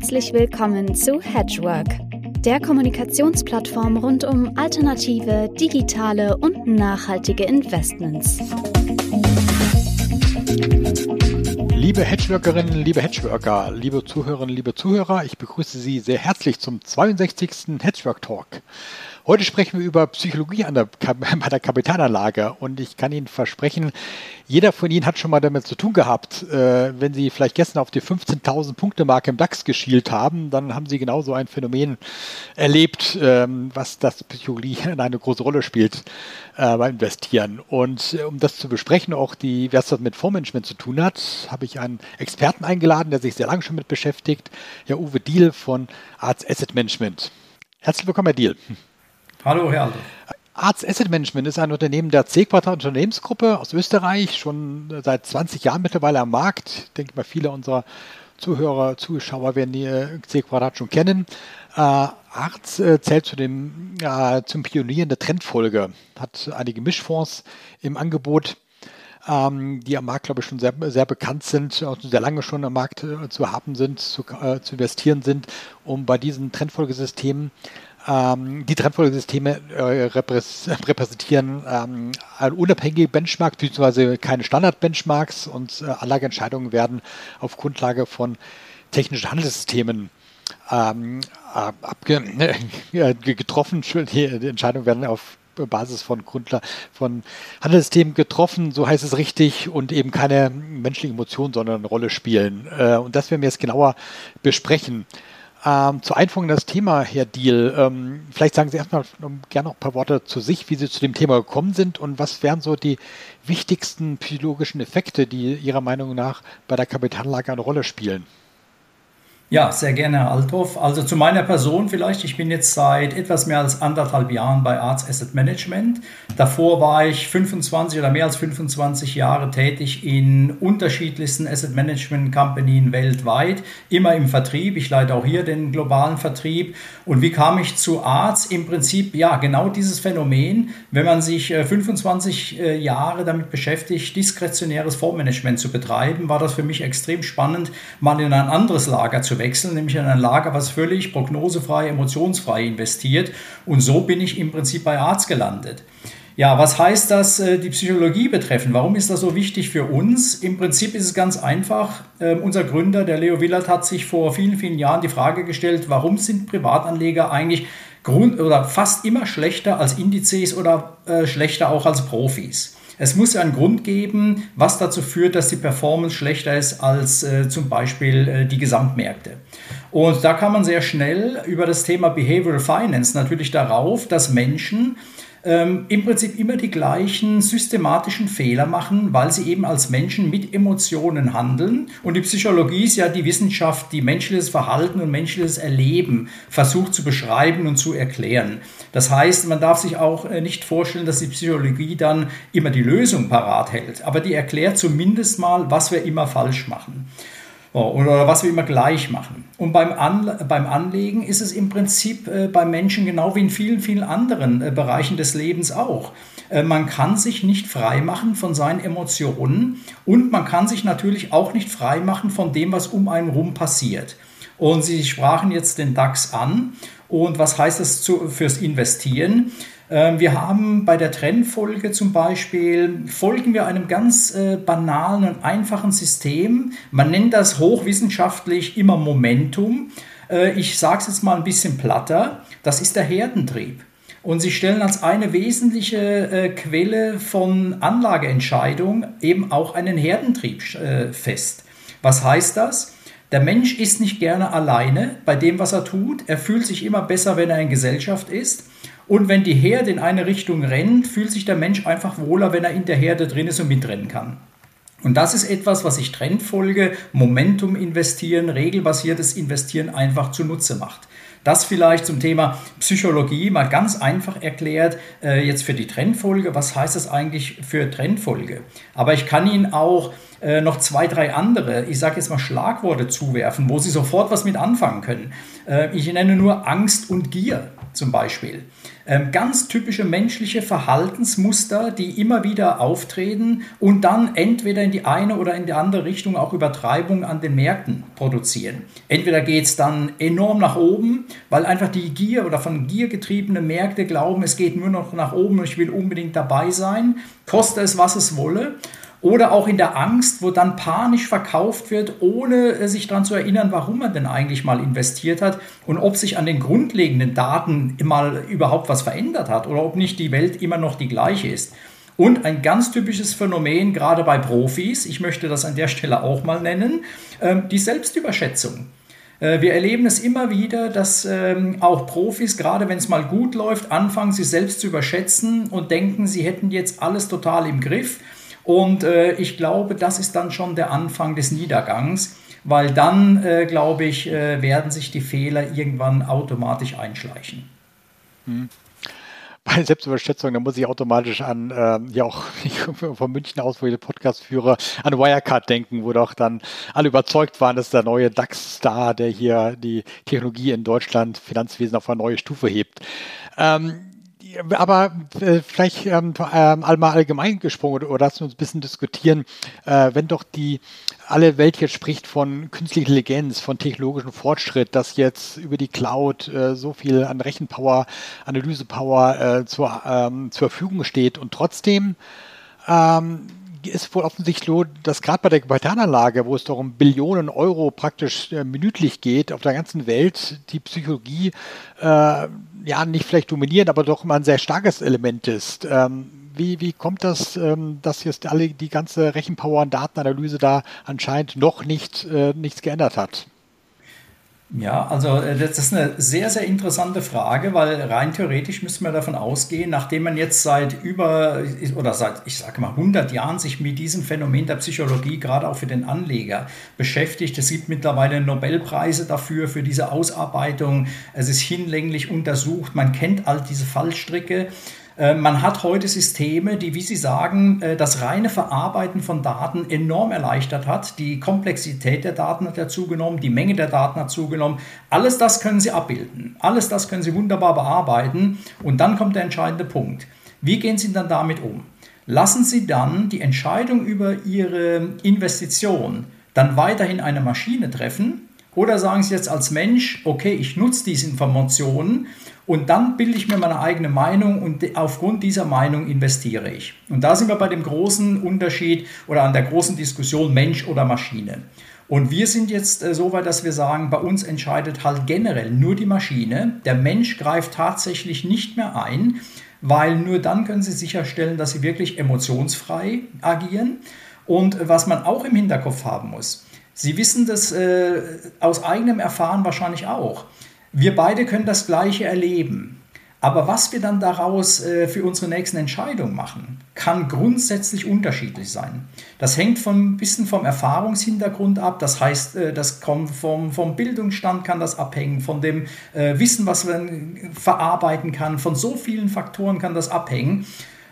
Herzlich willkommen zu Hedgework, der Kommunikationsplattform rund um alternative, digitale und nachhaltige Investments. Liebe Hedgeworkerinnen, liebe Hedgeworker, liebe Zuhörerinnen, liebe Zuhörer, ich begrüße Sie sehr herzlich zum 62. Hedgework Talk. Heute sprechen wir über Psychologie an der, bei der Kapitalanlage und ich kann Ihnen versprechen, jeder von Ihnen hat schon mal damit zu tun gehabt. Äh, wenn Sie vielleicht gestern auf die 15.000 Punkte Marke im DAX geschielt haben, dann haben Sie genauso ein Phänomen erlebt, ähm, was das Psychologie eine große Rolle spielt äh, beim Investieren. Und äh, um das zu besprechen, auch die, was das mit Fondsmanagement zu tun hat, habe ich einen Experten eingeladen, der sich sehr lange schon mit beschäftigt, Herr Uwe Diel von Arts Asset Management. Herzlich willkommen, Herr Diel. Hallo, Herr Aldo. Arzt Asset Management ist ein Unternehmen der C-Quadrat Unternehmensgruppe aus Österreich, schon seit 20 Jahren mittlerweile am Markt. Ich denke mal, viele unserer Zuhörer, Zuschauer werden die äh, C-Quadrat schon kennen. Äh, Arzt äh, zählt zu dem, äh, zum Pionier in der Trendfolge, hat einige Mischfonds im Angebot, ähm, die am Markt, glaube ich, schon sehr, sehr bekannt sind, auch sehr lange schon am Markt äh, zu haben sind, zu, äh, zu investieren sind, um bei diesen Trendfolgesystemen ähm, die Trendfolgesysteme äh, repräsentieren ähm, unabhängige Benchmarks bzw. keine Standard-Benchmarks und äh, Anlageentscheidungen werden auf Grundlage von technischen Handelssystemen ähm, abge äh, getroffen. Die, Entscheidungen werden auf Basis von Grundlage von Handelssystemen getroffen, so heißt es richtig, und eben keine menschlichen Emotionen, sondern eine Rolle spielen. Äh, und das werden wir jetzt genauer besprechen. Ähm, zur Einführung in das Thema, Herr Diel, ähm, vielleicht sagen Sie erstmal gerne noch ein paar Worte zu sich, wie Sie zu dem Thema gekommen sind und was wären so die wichtigsten psychologischen Effekte, die Ihrer Meinung nach bei der Kapitalanlage eine Rolle spielen? Ja, sehr gerne, Herr Althoff. Also zu meiner Person vielleicht. Ich bin jetzt seit etwas mehr als anderthalb Jahren bei Arts Asset Management. Davor war ich 25 oder mehr als 25 Jahre tätig in unterschiedlichsten Asset Management Companies weltweit, immer im Vertrieb. Ich leite auch hier den globalen Vertrieb. Und wie kam ich zu Arts? Im Prinzip, ja, genau dieses Phänomen, wenn man sich 25 äh, äh, Jahre damit beschäftigt, diskretionäres Fondsmanagement zu betreiben, war das für mich extrem spannend, mal in ein anderes Lager zu wechseln, nämlich in ein Lager, was völlig prognosefrei, emotionsfrei investiert. Und so bin ich im Prinzip bei Arzt gelandet. Ja, was heißt das äh, die Psychologie betreffen? Warum ist das so wichtig für uns? Im Prinzip ist es ganz einfach. Äh, unser Gründer, der Leo Willert, hat sich vor vielen, vielen Jahren die Frage gestellt, warum sind Privatanleger eigentlich Grund oder fast immer schlechter als Indizes oder äh, schlechter auch als Profis? Es muss ja einen Grund geben, was dazu führt, dass die Performance schlechter ist als äh, zum Beispiel äh, die Gesamtmärkte. Und da kann man sehr schnell über das Thema Behavioral Finance natürlich darauf, dass Menschen ähm, im Prinzip immer die gleichen systematischen Fehler machen, weil sie eben als Menschen mit Emotionen handeln. Und die Psychologie ist ja die Wissenschaft, die menschliches Verhalten und menschliches Erleben versucht zu beschreiben und zu erklären. Das heißt, man darf sich auch äh, nicht vorstellen, dass die Psychologie dann immer die Lösung parat hält, aber die erklärt zumindest mal, was wir immer falsch machen. Oder was wir immer gleich machen. Und beim, An beim Anlegen ist es im Prinzip äh, bei Menschen genau wie in vielen, vielen anderen äh, Bereichen des Lebens auch. Äh, man kann sich nicht frei machen von seinen Emotionen und man kann sich natürlich auch nicht frei machen von dem, was um einen rum passiert. Und Sie sprachen jetzt den DAX an. Und was heißt das zu, fürs Investieren? Ähm, wir haben bei der Trennfolge zum Beispiel, folgen wir einem ganz äh, banalen und einfachen System. Man nennt das hochwissenschaftlich immer Momentum. Äh, ich sage es jetzt mal ein bisschen platter. Das ist der Herdentrieb. Und sie stellen als eine wesentliche äh, Quelle von Anlageentscheidung eben auch einen Herdentrieb fest. Was heißt das? Der Mensch ist nicht gerne alleine bei dem, was er tut. Er fühlt sich immer besser, wenn er in Gesellschaft ist. Und wenn die Herde in eine Richtung rennt, fühlt sich der Mensch einfach wohler, wenn er in der Herde drin ist und mitrennen kann. Und das ist etwas, was ich Trendfolge, Momentum investieren, regelbasiertes Investieren einfach zunutze macht. Das vielleicht zum Thema Psychologie mal ganz einfach erklärt, äh, jetzt für die Trendfolge. Was heißt das eigentlich für Trendfolge? Aber ich kann Ihnen auch äh, noch zwei, drei andere, ich sage jetzt mal Schlagworte zuwerfen, wo Sie sofort was mit anfangen können. Äh, ich nenne nur Angst und Gier zum Beispiel. Ähm, ganz typische menschliche Verhaltensmuster, die immer wieder auftreten und dann entweder in die eine oder in die andere Richtung auch Übertreibungen an den Märkten produzieren. Entweder geht es dann enorm nach oben, weil einfach die Gier oder von Gier getriebene Märkte glauben, es geht nur noch nach oben ich will unbedingt dabei sein, koste es, was es wolle. Oder auch in der Angst, wo dann panisch verkauft wird, ohne äh, sich daran zu erinnern, warum man denn eigentlich mal investiert hat und ob sich an den grundlegenden Daten mal überhaupt was verändert hat oder ob nicht die Welt immer noch die gleiche ist. Und ein ganz typisches Phänomen, gerade bei Profis, ich möchte das an der Stelle auch mal nennen, ähm, die Selbstüberschätzung. Äh, wir erleben es immer wieder, dass ähm, auch Profis, gerade wenn es mal gut läuft, anfangen, sich selbst zu überschätzen und denken, sie hätten jetzt alles total im Griff und äh, ich glaube, das ist dann schon der Anfang des Niedergangs, weil dann, äh, glaube ich, äh, werden sich die Fehler irgendwann automatisch einschleichen. Hm. Bei Selbstüberschätzung, da muss ich automatisch an, ähm, ja auch von München aus, wo ich den Podcast führe, an Wirecard denken, wo doch dann alle überzeugt waren, dass der neue DAX-Star, der hier die Technologie in Deutschland, Finanzwesen auf eine neue Stufe hebt. Ähm, aber äh, vielleicht ähm, ähm, einmal allgemein gesprochen oder, oder lassen wir uns ein bisschen diskutieren, äh, wenn doch die alle Welt jetzt spricht von künstlicher Intelligenz, von technologischem Fortschritt, dass jetzt über die Cloud äh, so viel an Rechenpower, Analysepower äh, zur, ähm, zur Verfügung steht und trotzdem ähm, ist wohl offensichtlich so, dass gerade bei der Kapitalanlage, wo es doch um Billionen Euro praktisch äh, minütlich geht, auf der ganzen Welt die Psychologie äh, ja nicht vielleicht dominieren, aber doch immer ein sehr starkes Element ist. Ähm, wie, wie kommt das, ähm, dass jetzt alle die ganze Rechenpower und Datenanalyse da anscheinend noch nicht äh, nichts geändert hat? Ja, also äh, das ist eine sehr, sehr interessante Frage, weil rein theoretisch müssen wir davon ausgehen, nachdem man jetzt seit über oder seit, ich sage mal, 100 Jahren sich mit diesem Phänomen der Psychologie, gerade auch für den Anleger, beschäftigt. Es gibt mittlerweile Nobelpreise dafür, für diese Ausarbeitung. Es ist hinlänglich untersucht. Man kennt all diese Fallstricke. Äh, man hat heute Systeme, die, wie Sie sagen, äh, das reine Verarbeiten von Daten enorm erleichtert hat. Die Komplexität der Daten hat ja zugenommen, die Menge der Daten hat zugenommen. Alles das können Sie abbilden. Alles das können Sie wunderbar bearbeiten. Und dann kommt der entscheidende Punkt. Wie gehen Sie dann damit um? Lassen Sie dann die Entscheidung über Ihre Investition dann weiterhin eine Maschine treffen? Oder sagen Sie jetzt als Mensch, okay, ich nutze diese Informationen und dann bilde ich mir meine eigene Meinung und aufgrund dieser Meinung investiere ich. Und da sind wir bei dem großen Unterschied oder an der großen Diskussion Mensch oder Maschine. Und wir sind jetzt äh, so weit, dass wir sagen, bei uns entscheidet halt generell nur die Maschine. Der Mensch greift tatsächlich nicht mehr ein, weil nur dann können Sie sicherstellen, dass Sie wirklich emotionsfrei agieren. Und was man auch im Hinterkopf haben muss, Sie wissen das äh, aus eigenem Erfahren wahrscheinlich auch. Wir beide können das Gleiche erleben. Aber was wir dann daraus äh, für unsere nächsten Entscheidungen machen, kann grundsätzlich unterschiedlich sein. Das hängt ein bisschen vom Erfahrungshintergrund ab. Das heißt, äh, das kommt vom, vom Bildungsstand kann das abhängen, von dem äh, Wissen, was man verarbeiten kann. Von so vielen Faktoren kann das abhängen.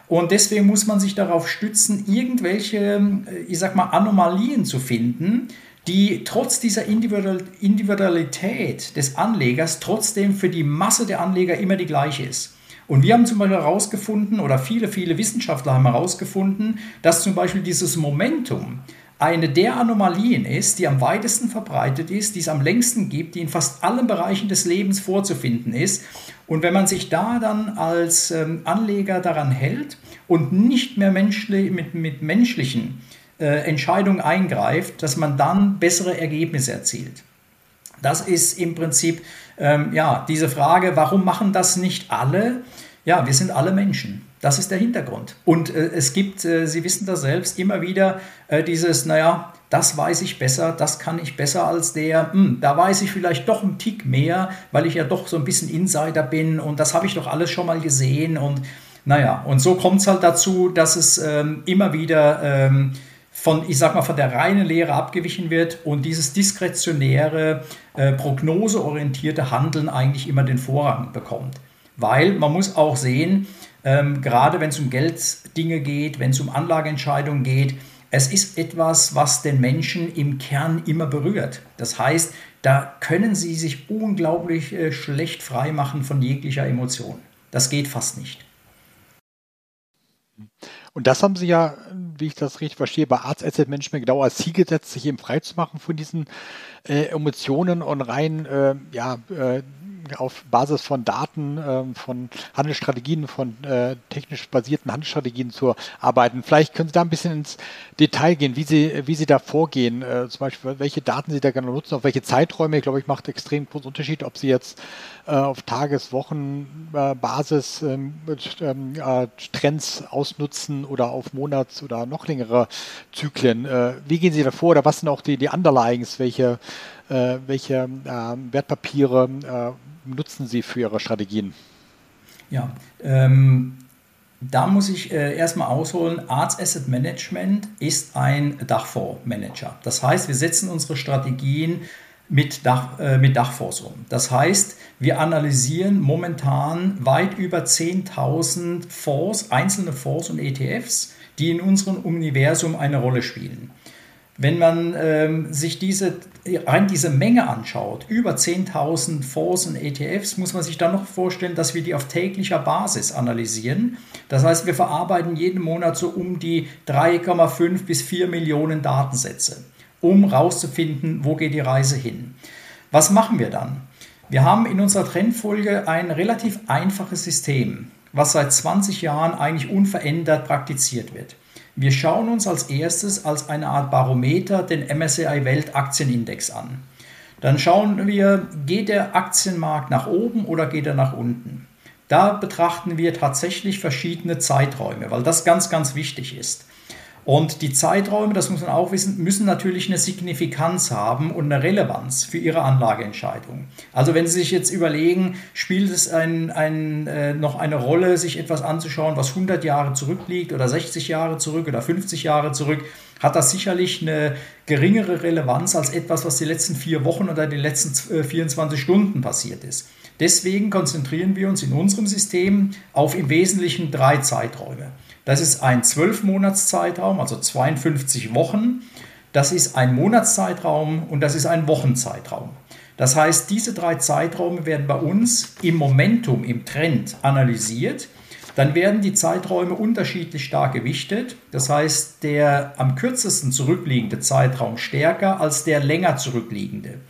Und deswegen muss man sich darauf stützen, irgendwelche, äh, ich sag mal, Anomalien zu finden, die trotz dieser Individualität des Anlegers trotzdem für die Masse der Anleger immer die gleiche ist. Und wir haben zum Beispiel herausgefunden, oder viele, viele Wissenschaftler haben herausgefunden, dass zum Beispiel dieses Momentum eine der Anomalien ist, die am weitesten verbreitet ist, die es am längsten gibt, die in fast allen Bereichen des Lebens vorzufinden ist. Und wenn man sich da dann als ähm, Anleger daran hält und nicht mehr menschli mit, mit menschlichen äh, Entscheidung eingreift, dass man dann bessere Ergebnisse erzielt. Das ist im Prinzip ähm, ja, diese Frage, warum machen das nicht alle? Ja, wir sind alle Menschen. Das ist der Hintergrund. Und äh, es gibt, äh, Sie wissen das selbst, immer wieder äh, dieses, naja, das weiß ich besser, das kann ich besser als der, hm, da weiß ich vielleicht doch einen Tick mehr, weil ich ja doch so ein bisschen Insider bin und das habe ich doch alles schon mal gesehen. Und naja, und so kommt es halt dazu, dass es ähm, immer wieder ähm, von, ich sag mal, von der reinen Lehre abgewichen wird und dieses diskretionäre, äh, prognoseorientierte Handeln eigentlich immer den Vorrang bekommt. Weil man muss auch sehen, ähm, gerade wenn es um Gelddinge geht, wenn es um Anlageentscheidungen geht, es ist etwas, was den Menschen im Kern immer berührt. Das heißt, da können sie sich unglaublich äh, schlecht freimachen von jeglicher Emotion. Das geht fast nicht. Und das haben Sie ja, wie ich das richtig verstehe, bei Arts Asset Management genau als Ziel gesetzt, sich eben freizumachen von diesen äh, Emotionen und rein äh, ja, äh, auf Basis von Daten, äh, von Handelsstrategien, von äh, technisch basierten Handelsstrategien zu arbeiten. Vielleicht können Sie da ein bisschen ins Detail gehen, wie Sie, wie Sie da vorgehen, äh, zum Beispiel welche Daten Sie da gerne nutzen, auf welche Zeiträume. Ich glaube, ich macht extrem großen Unterschied, ob Sie jetzt äh, auf Tages-, Wochenbasis ähm, ähm, äh, Trends ausnutzen oder auf Monats- oder noch längere Zyklen. Wie gehen Sie da vor oder was sind auch die, die Underlyings, welche welche ähm, Wertpapiere äh, nutzen Sie für Ihre Strategien? Ja, ähm, da muss ich äh, erstmal ausholen, Arts Asset Management ist ein Dachfondsmanager. Das heißt, wir setzen unsere Strategien mit, Dach, äh, mit Dachfonds um. Das heißt, wir analysieren momentan weit über 10.000 Fonds, einzelne Fonds und ETFs, die in unserem Universum eine Rolle spielen. Wenn man ähm, sich diese, rein diese Menge anschaut, über 10.000 Fonds und ETFs, muss man sich dann noch vorstellen, dass wir die auf täglicher Basis analysieren. Das heißt, wir verarbeiten jeden Monat so um die 3,5 bis 4 Millionen Datensätze, um herauszufinden, wo geht die Reise hin. Was machen wir dann? Wir haben in unserer Trendfolge ein relativ einfaches System, was seit 20 Jahren eigentlich unverändert praktiziert wird. Wir schauen uns als erstes als eine Art Barometer den MSCI Weltaktienindex an. Dann schauen wir, geht der Aktienmarkt nach oben oder geht er nach unten? Da betrachten wir tatsächlich verschiedene Zeiträume, weil das ganz, ganz wichtig ist. Und die Zeiträume, das muss man auch wissen, müssen natürlich eine Signifikanz haben und eine Relevanz für Ihre Anlageentscheidung. Also wenn Sie sich jetzt überlegen, spielt es ein, ein, äh, noch eine Rolle, sich etwas anzuschauen, was 100 Jahre zurückliegt oder 60 Jahre zurück oder 50 Jahre zurück, hat das sicherlich eine geringere Relevanz als etwas, was die letzten vier Wochen oder die letzten 24 Stunden passiert ist. Deswegen konzentrieren wir uns in unserem System auf im Wesentlichen drei Zeiträume. Das ist ein 12-Monats-Zeitraum, also 52 Wochen. Das ist ein Monatszeitraum und das ist ein Wochenzeitraum. Das heißt, diese drei Zeiträume werden bei uns im Momentum, im Trend analysiert. Dann werden die Zeiträume unterschiedlich stark gewichtet. Das heißt, der am kürzesten zurückliegende Zeitraum stärker als der länger zurückliegende.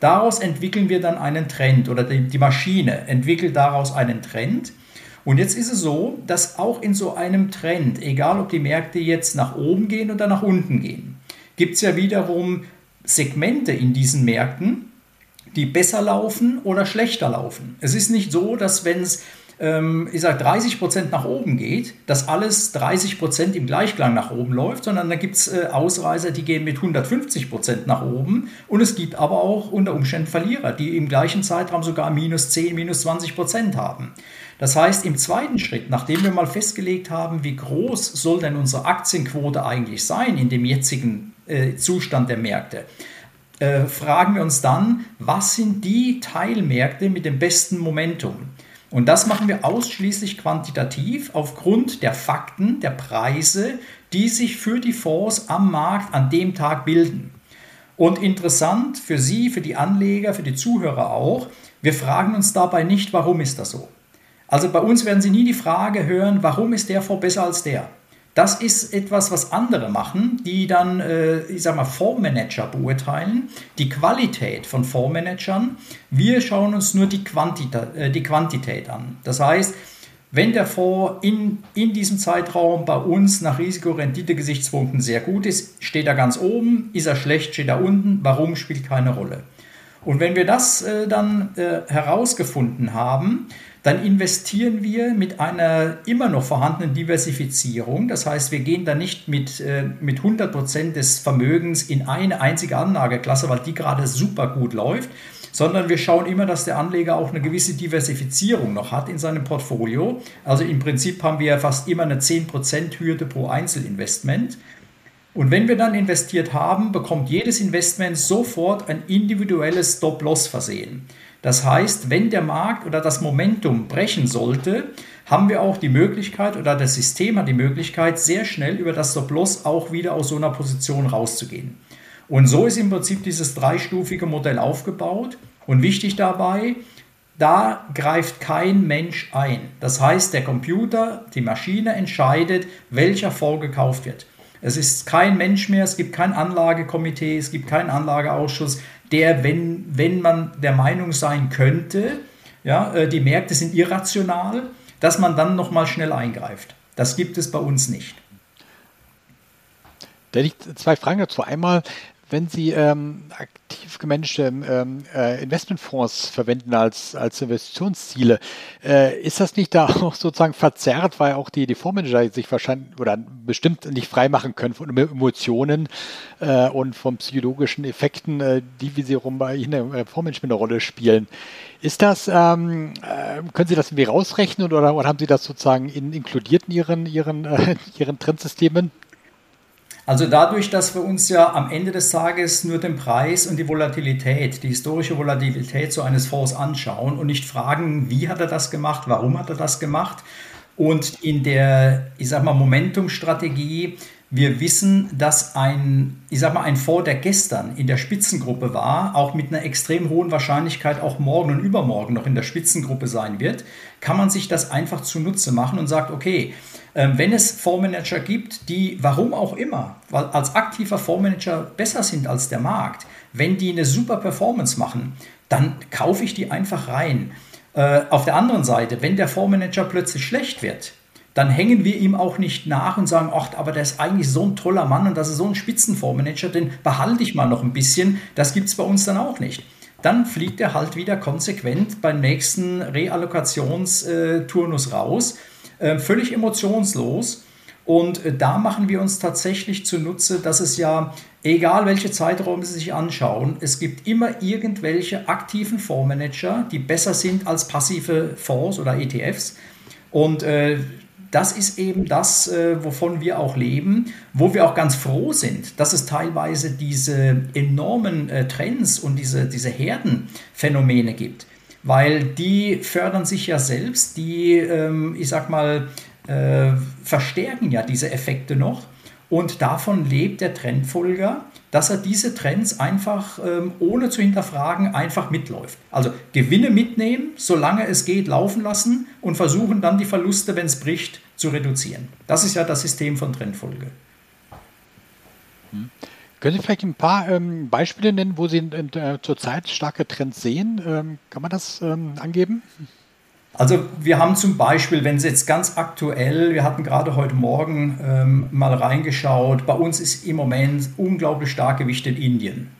Daraus entwickeln wir dann einen Trend oder die Maschine entwickelt daraus einen Trend. Und jetzt ist es so, dass auch in so einem Trend, egal ob die Märkte jetzt nach oben gehen oder nach unten gehen, gibt es ja wiederum Segmente in diesen Märkten, die besser laufen oder schlechter laufen. Es ist nicht so, dass wenn es ähm, ich sage 30 Prozent nach oben geht, dass alles 30 Prozent im Gleichklang nach oben läuft, sondern da gibt es äh, Ausreißer, die gehen mit 150 Prozent nach oben und es gibt aber auch unter Umständen Verlierer, die im gleichen Zeitraum sogar minus 10, minus 20 Prozent haben. Das heißt, im zweiten Schritt, nachdem wir mal festgelegt haben, wie groß soll denn unsere Aktienquote eigentlich sein in dem jetzigen äh, Zustand der Märkte, äh, fragen wir uns dann, was sind die Teilmärkte mit dem besten Momentum? Und das machen wir ausschließlich quantitativ aufgrund der Fakten, der Preise, die sich für die Fonds am Markt an dem Tag bilden. Und interessant für Sie, für die Anleger, für die Zuhörer auch, wir fragen uns dabei nicht, warum ist das so? Also bei uns werden Sie nie die Frage hören, warum ist der Fonds besser als der? Das ist etwas, was andere machen, die dann, äh, ich sag mal, Fondsmanager beurteilen, die Qualität von Fondsmanagern. Wir schauen uns nur die, Quantita äh, die Quantität an. Das heißt, wenn der Fonds in, in diesem Zeitraum bei uns nach Risikorendite-Gesichtspunkten sehr gut ist, steht er ganz oben, ist er schlecht, steht er unten, warum spielt keine Rolle. Und wenn wir das äh, dann herausgefunden haben, dann investieren wir mit einer immer noch vorhandenen Diversifizierung. Das heißt, wir gehen da nicht mit, äh, mit 100 Prozent des Vermögens in eine einzige Anlageklasse, weil die gerade super gut läuft, sondern wir schauen immer, dass der Anleger auch eine gewisse Diversifizierung noch hat in seinem Portfolio. Also im Prinzip haben wir fast immer eine 10% Hürde pro Einzelinvestment. Und wenn wir dann investiert haben, bekommt jedes Investment sofort ein individuelles Stop-Loss versehen. Das heißt, wenn der Markt oder das Momentum brechen sollte, haben wir auch die Möglichkeit oder das System hat die Möglichkeit, sehr schnell über das Stop-Loss auch wieder aus so einer Position rauszugehen. Und so ist im Prinzip dieses dreistufige Modell aufgebaut. Und wichtig dabei, da greift kein Mensch ein. Das heißt, der Computer, die Maschine entscheidet, welcher Fonds gekauft wird. Es ist kein Mensch mehr, es gibt kein Anlagekomitee, es gibt keinen Anlageausschuss, der, wenn, wenn man der Meinung sein könnte, ja, äh, die Märkte sind irrational, dass man dann nochmal schnell eingreift. Das gibt es bei uns nicht. Da liegt zwei Fragen dazu. Einmal, wenn Sie ähm, aktiv gemanagte ähm, äh, Investmentfonds verwenden als, als Investitionsziele, äh, ist das nicht da auch sozusagen verzerrt, weil auch die, die Fondsmanager sich wahrscheinlich oder bestimmt nicht freimachen können von Emotionen äh, und von psychologischen Effekten, äh, die wie sie rum bei Ihnen im Fondsmanagement eine Rolle spielen? Ist das, ähm, äh, können Sie das irgendwie rausrechnen oder, oder haben Sie das sozusagen in, inkludiert in Ihren, Ihren, äh, Ihren Trendsystemen? Also dadurch, dass wir uns ja am Ende des Tages nur den Preis und die Volatilität, die historische Volatilität so eines Fonds anschauen und nicht fragen, wie hat er das gemacht, warum hat er das gemacht. Und in der, ich sag mal, Momentum-Strategie wir wissen, dass ein, ich sag mal, ein Fonds, der gestern in der Spitzengruppe war, auch mit einer extrem hohen Wahrscheinlichkeit auch morgen und übermorgen noch in der Spitzengruppe sein wird, kann man sich das einfach zunutze machen und sagt, okay, ähm, wenn es Fondsmanager gibt, die, warum auch immer, weil als aktiver Fondsmanager besser sind als der Markt, wenn die eine super Performance machen, dann kaufe ich die einfach rein. Äh, auf der anderen Seite, wenn der Fondsmanager plötzlich schlecht wird, dann hängen wir ihm auch nicht nach und sagen, ach, aber der ist eigentlich so ein toller Mann und das ist so ein Spitzenfondsmanager, den behalte ich mal noch ein bisschen. Das gibt es bei uns dann auch nicht. Dann fliegt er halt wieder konsequent beim nächsten Reallokationsturnus raus, äh, völlig emotionslos. Und äh, da machen wir uns tatsächlich zunutze, dass es ja, egal welche Zeiträume Sie sich anschauen, es gibt immer irgendwelche aktiven Fondsmanager, die besser sind als passive Fonds oder ETFs. Und äh, das ist eben das, äh, wovon wir auch leben, wo wir auch ganz froh sind, dass es teilweise diese enormen äh, Trends und diese, diese Herdenphänomene gibt, weil die fördern sich ja selbst, die, ähm, ich sag mal, äh, verstärken ja diese Effekte noch. Und davon lebt der Trendfolger, dass er diese Trends einfach ähm, ohne zu hinterfragen einfach mitläuft. Also Gewinne mitnehmen, solange es geht, laufen lassen und versuchen dann die Verluste, wenn es bricht, zu reduzieren. Das ist ja das System von Trendfolge. Hm. Können Sie vielleicht ein paar ähm, Beispiele nennen, wo Sie äh, zurzeit starke Trends sehen? Ähm, kann man das ähm, angeben? Also wir haben zum Beispiel, wenn es jetzt ganz aktuell, wir hatten gerade heute Morgen ähm, mal reingeschaut, bei uns ist im Moment unglaublich stark Gewicht in Indien.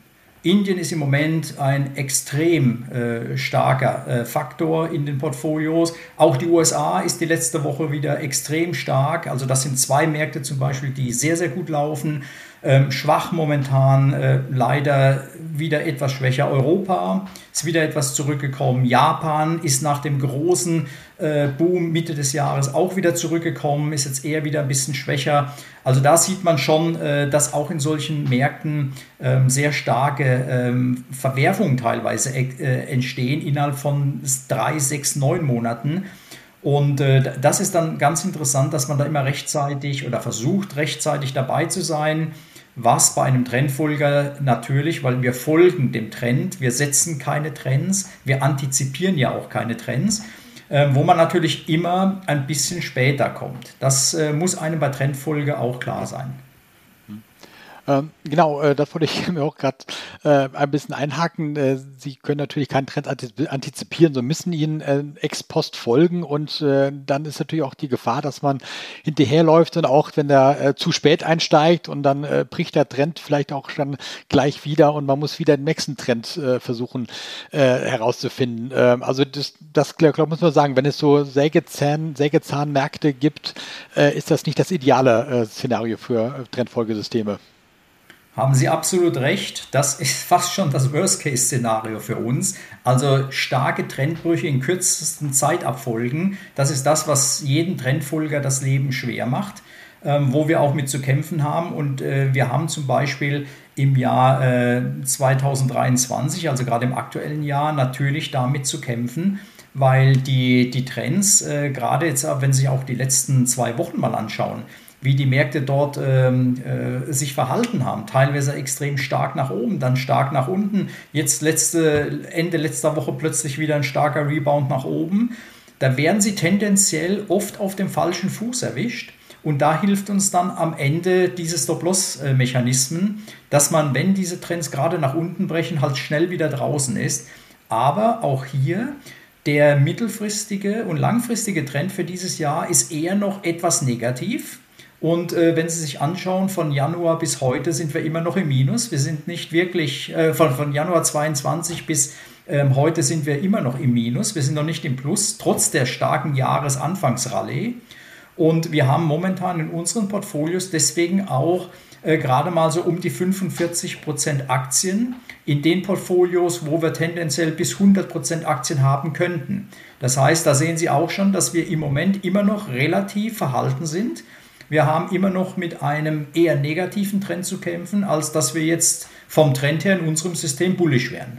Indien ist im Moment ein extrem äh, starker äh, Faktor in den Portfolios. Auch die USA ist die letzte Woche wieder extrem stark. Also das sind zwei Märkte zum Beispiel, die sehr, sehr gut laufen. Ähm, schwach momentan, äh, leider wieder etwas schwächer. Europa ist wieder etwas zurückgekommen. Japan ist nach dem großen äh, Boom Mitte des Jahres auch wieder zurückgekommen, ist jetzt eher wieder ein bisschen schwächer. Also da sieht man schon, äh, dass auch in solchen Märkten ähm, sehr starke ähm, Verwerfungen teilweise äh, entstehen innerhalb von drei, sechs, neun Monaten. Und äh, das ist dann ganz interessant, dass man da immer rechtzeitig oder versucht rechtzeitig dabei zu sein was bei einem Trendfolger natürlich, weil wir folgen dem Trend, wir setzen keine Trends, wir antizipieren ja auch keine Trends, äh, wo man natürlich immer ein bisschen später kommt. Das äh, muss einem bei Trendfolge auch klar sein. Ähm, genau, äh, das wollte ich mir auch gerade äh, ein bisschen einhaken. Äh, Sie können natürlich keinen Trend antizipieren, so müssen Ihnen äh, ex post folgen und äh, dann ist natürlich auch die Gefahr, dass man hinterherläuft und auch wenn der äh, zu spät einsteigt und dann äh, bricht der Trend vielleicht auch schon gleich wieder und man muss wieder den nächsten Trend äh, versuchen äh, herauszufinden. Äh, also das, das glaube muss man sagen, wenn es so Sägezahn, Sägezahnmärkte gibt, äh, ist das nicht das ideale äh, Szenario für äh, Trendfolgesysteme. Haben Sie absolut recht. Das ist fast schon das Worst-Case-Szenario für uns. Also starke Trendbrüche in kürzesten Zeitabfolgen. Das ist das, was jeden Trendfolger das Leben schwer macht, ähm, wo wir auch mit zu kämpfen haben. Und äh, wir haben zum Beispiel im Jahr äh, 2023, also gerade im aktuellen Jahr, natürlich damit zu kämpfen, weil die, die Trends, äh, gerade jetzt, wenn Sie sich auch die letzten zwei Wochen mal anschauen, wie die Märkte dort ähm, äh, sich verhalten haben. Teilweise extrem stark nach oben, dann stark nach unten. Jetzt letzte, Ende letzter Woche plötzlich wieder ein starker Rebound nach oben. Da werden sie tendenziell oft auf dem falschen Fuß erwischt. Und da hilft uns dann am Ende diese Stop-Loss-Mechanismen, dass man, wenn diese Trends gerade nach unten brechen, halt schnell wieder draußen ist. Aber auch hier, der mittelfristige und langfristige Trend für dieses Jahr ist eher noch etwas negativ. Und äh, wenn Sie sich anschauen, von Januar bis heute sind wir immer noch im Minus. Wir sind nicht wirklich, äh, von, von Januar 22 bis ähm, heute sind wir immer noch im Minus. Wir sind noch nicht im Plus, trotz der starken Jahresanfangsrallye. Und wir haben momentan in unseren Portfolios deswegen auch äh, gerade mal so um die 45 Prozent Aktien in den Portfolios, wo wir tendenziell bis 100 Prozent Aktien haben könnten. Das heißt, da sehen Sie auch schon, dass wir im Moment immer noch relativ verhalten sind. Wir haben immer noch mit einem eher negativen Trend zu kämpfen, als dass wir jetzt vom Trend her in unserem System bullisch wären.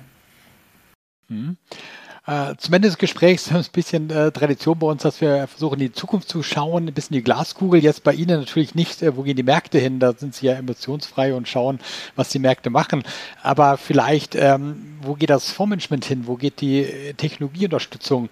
Mhm. Äh, zum Ende des Gesprächs ein bisschen äh, Tradition bei uns, dass wir versuchen, in die Zukunft zu schauen, ein bisschen die Glaskugel. Jetzt bei Ihnen natürlich nicht, äh, wo gehen die Märkte hin? Da sind Sie ja emotionsfrei und schauen, was die Märkte machen. Aber vielleicht, ähm, wo geht das Fondsmanagement hin? Wo geht die äh, Technologieunterstützung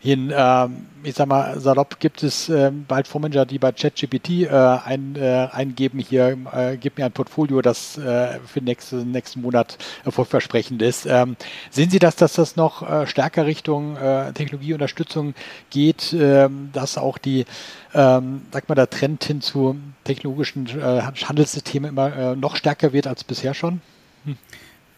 hin. Ähm, ich sag mal, salopp gibt es äh, bald Fondsmanager, die bei ChatGPT äh, ein, äh, eingeben, hier, äh, gib mir ein Portfolio, das äh, für nächsten, nächsten Monat erfolgversprechend ist. Ähm, sehen Sie das, dass das noch äh, stärker Richtung äh, Technologieunterstützung geht, äh, dass auch die, ähm, sag mal, der Trend hin zu technologischen äh, Handelssystemen immer äh, noch stärker wird als bisher schon? Hm.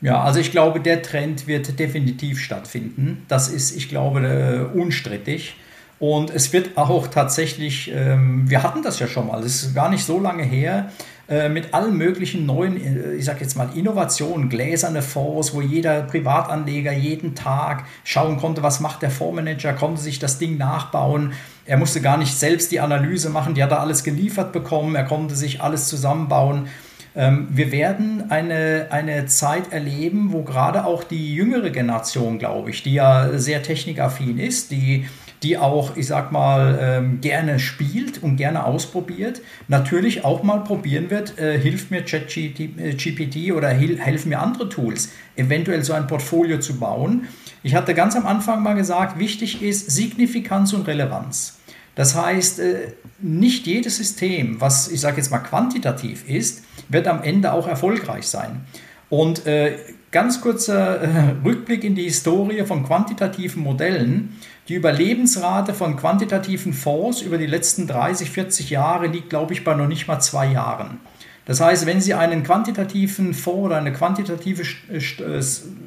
Ja, also ich glaube, der Trend wird definitiv stattfinden. Das ist, ich glaube, äh, unstrittig. Und es wird auch tatsächlich, ähm, wir hatten das ja schon mal, das ist gar nicht so lange her, äh, mit allen möglichen neuen, äh, ich sage jetzt mal, Innovationen, gläserne Fonds, wo jeder Privatanleger jeden Tag schauen konnte, was macht der Fondsmanager, konnte sich das Ding nachbauen. Er musste gar nicht selbst die Analyse machen, die hat er alles geliefert bekommen, er konnte sich alles zusammenbauen. Ähm, wir werden eine, eine Zeit erleben, wo gerade auch die jüngere Generation, glaube ich, die ja sehr technikaffin ist, die die auch, ich sag mal, ähm, gerne spielt und gerne ausprobiert, natürlich auch mal probieren wird, äh, hilft mir ChatGPT äh, oder helfen mir andere Tools, eventuell so ein Portfolio zu bauen. Ich hatte ganz am Anfang mal gesagt, wichtig ist Signifikanz und Relevanz. Das heißt, äh, nicht jedes System, was ich sage jetzt mal quantitativ ist, wird am Ende auch erfolgreich sein. Und äh, ganz kurzer äh, Rückblick in die Historie von quantitativen Modellen. Die Überlebensrate von quantitativen Fonds über die letzten 30, 40 Jahre liegt, glaube ich, bei noch nicht mal zwei Jahren. Das heißt, wenn Sie einen quantitativen Fonds oder eine quantitative äh,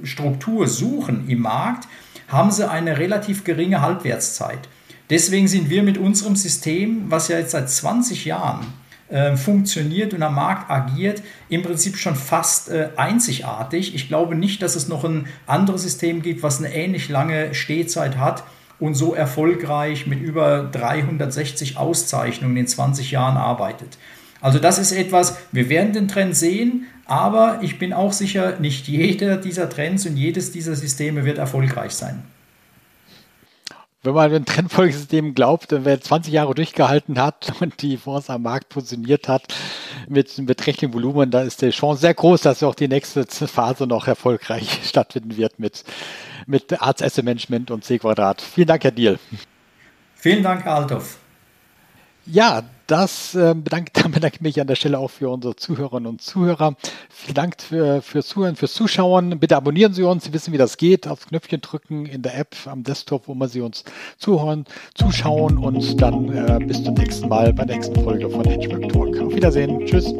Struktur suchen im Markt, haben Sie eine relativ geringe Halbwertszeit. Deswegen sind wir mit unserem System, was ja jetzt seit 20 Jahren äh, funktioniert und am Markt agiert, im Prinzip schon fast äh, einzigartig. Ich glaube nicht, dass es noch ein anderes System gibt, was eine ähnlich lange Stehzeit hat und so erfolgreich mit über 360 Auszeichnungen in 20 Jahren arbeitet. Also das ist etwas, wir werden den Trend sehen, aber ich bin auch sicher, nicht jeder dieser Trends und jedes dieser Systeme wird erfolgreich sein wenn man ein Trendfolgesystem glaubt, wer 20 Jahre durchgehalten hat und die Fonds am Markt positioniert hat mit einem beträchtlichen Volumen, da ist die Chance sehr groß, dass auch die nächste Phase noch erfolgreich stattfinden wird mit, mit Arts Asset Management und C Quadrat. Vielen Dank, Herr Diel. Vielen Dank, Herr Althoff. Ja, das äh, bedanke, bedanke ich mich an der Stelle auch für unsere Zuhörerinnen und Zuhörer. Vielen Dank für, fürs Zuhören, fürs Zuschauen. Bitte abonnieren Sie uns. Sie wissen, wie das geht. Aufs Knöpfchen drücken in der App am Desktop, wo man Sie uns zuhören, zuschauen und dann äh, bis zum nächsten Mal bei der nächsten Folge von Hedgework Talk. Auf Wiedersehen. Tschüss.